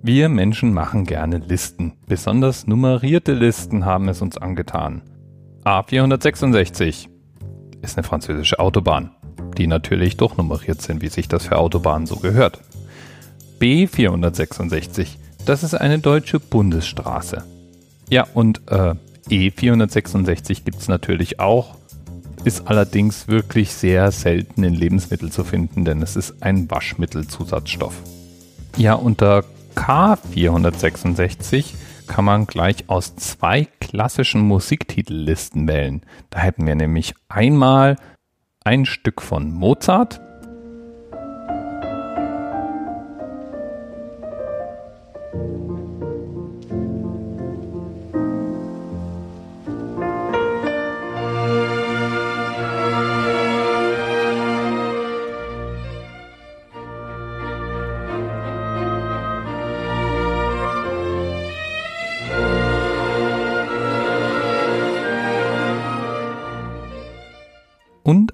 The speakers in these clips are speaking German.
Wir Menschen machen gerne Listen. Besonders nummerierte Listen haben es uns angetan. A466 ist eine französische Autobahn, die natürlich durchnummeriert sind, wie sich das für Autobahnen so gehört. B466, das ist eine deutsche Bundesstraße. Ja, und äh, E466 gibt es natürlich auch, ist allerdings wirklich sehr selten in Lebensmitteln zu finden, denn es ist ein Waschmittelzusatzstoff. Ja, unter K466 kann man gleich aus zwei klassischen Musiktitellisten wählen. Da hätten wir nämlich einmal ein Stück von Mozart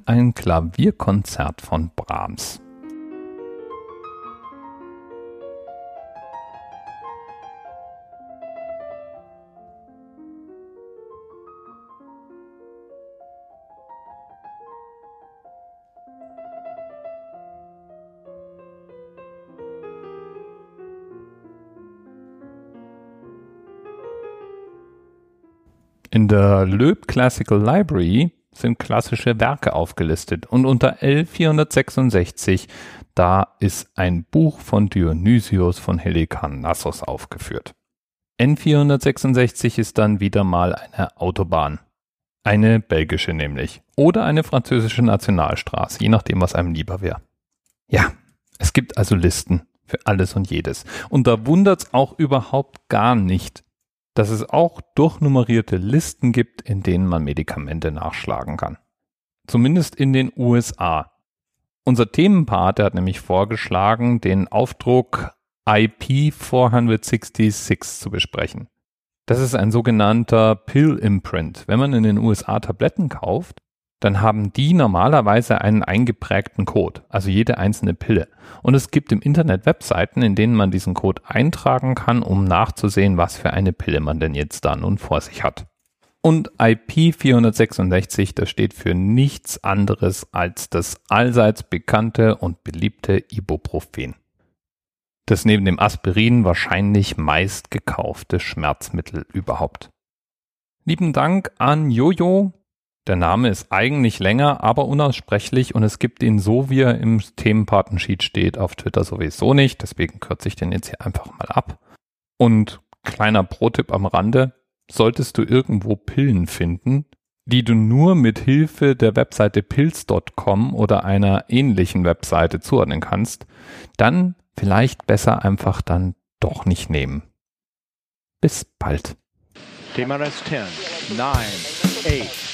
ein Klavierkonzert von Brahms. In der Loeb Classical Library sind klassische Werke aufgelistet und unter L466, da ist ein Buch von Dionysius von Helikarnassos aufgeführt. N466 ist dann wieder mal eine Autobahn. Eine belgische nämlich. Oder eine französische Nationalstraße, je nachdem, was einem lieber wäre. Ja, es gibt also Listen für alles und jedes. Und da wundert's auch überhaupt gar nicht, dass es auch durchnummerierte Listen gibt, in denen man Medikamente nachschlagen kann. Zumindest in den USA. Unser Themenpart hat nämlich vorgeschlagen, den Aufdruck IP 466 zu besprechen. Das ist ein sogenannter Pill Imprint. Wenn man in den USA Tabletten kauft, dann haben die normalerweise einen eingeprägten Code, also jede einzelne Pille. Und es gibt im Internet Webseiten, in denen man diesen Code eintragen kann, um nachzusehen, was für eine Pille man denn jetzt da nun vor sich hat. Und IP466, das steht für nichts anderes als das allseits bekannte und beliebte Ibuprofen. Das neben dem Aspirin wahrscheinlich meist gekaufte Schmerzmittel überhaupt. Lieben Dank an Jojo, der Name ist eigentlich länger, aber unaussprechlich und es gibt ihn so, wie er im Themenpartensheet steht, auf Twitter sowieso nicht. Deswegen kürze ich den jetzt hier einfach mal ab. Und kleiner Pro-Tipp am Rande, solltest du irgendwo Pillen finden, die du nur mit Hilfe der Webseite pills.com oder einer ähnlichen Webseite zuordnen kannst, dann vielleicht besser einfach dann doch nicht nehmen. Bis bald. Thema Rest 10, 9, 8,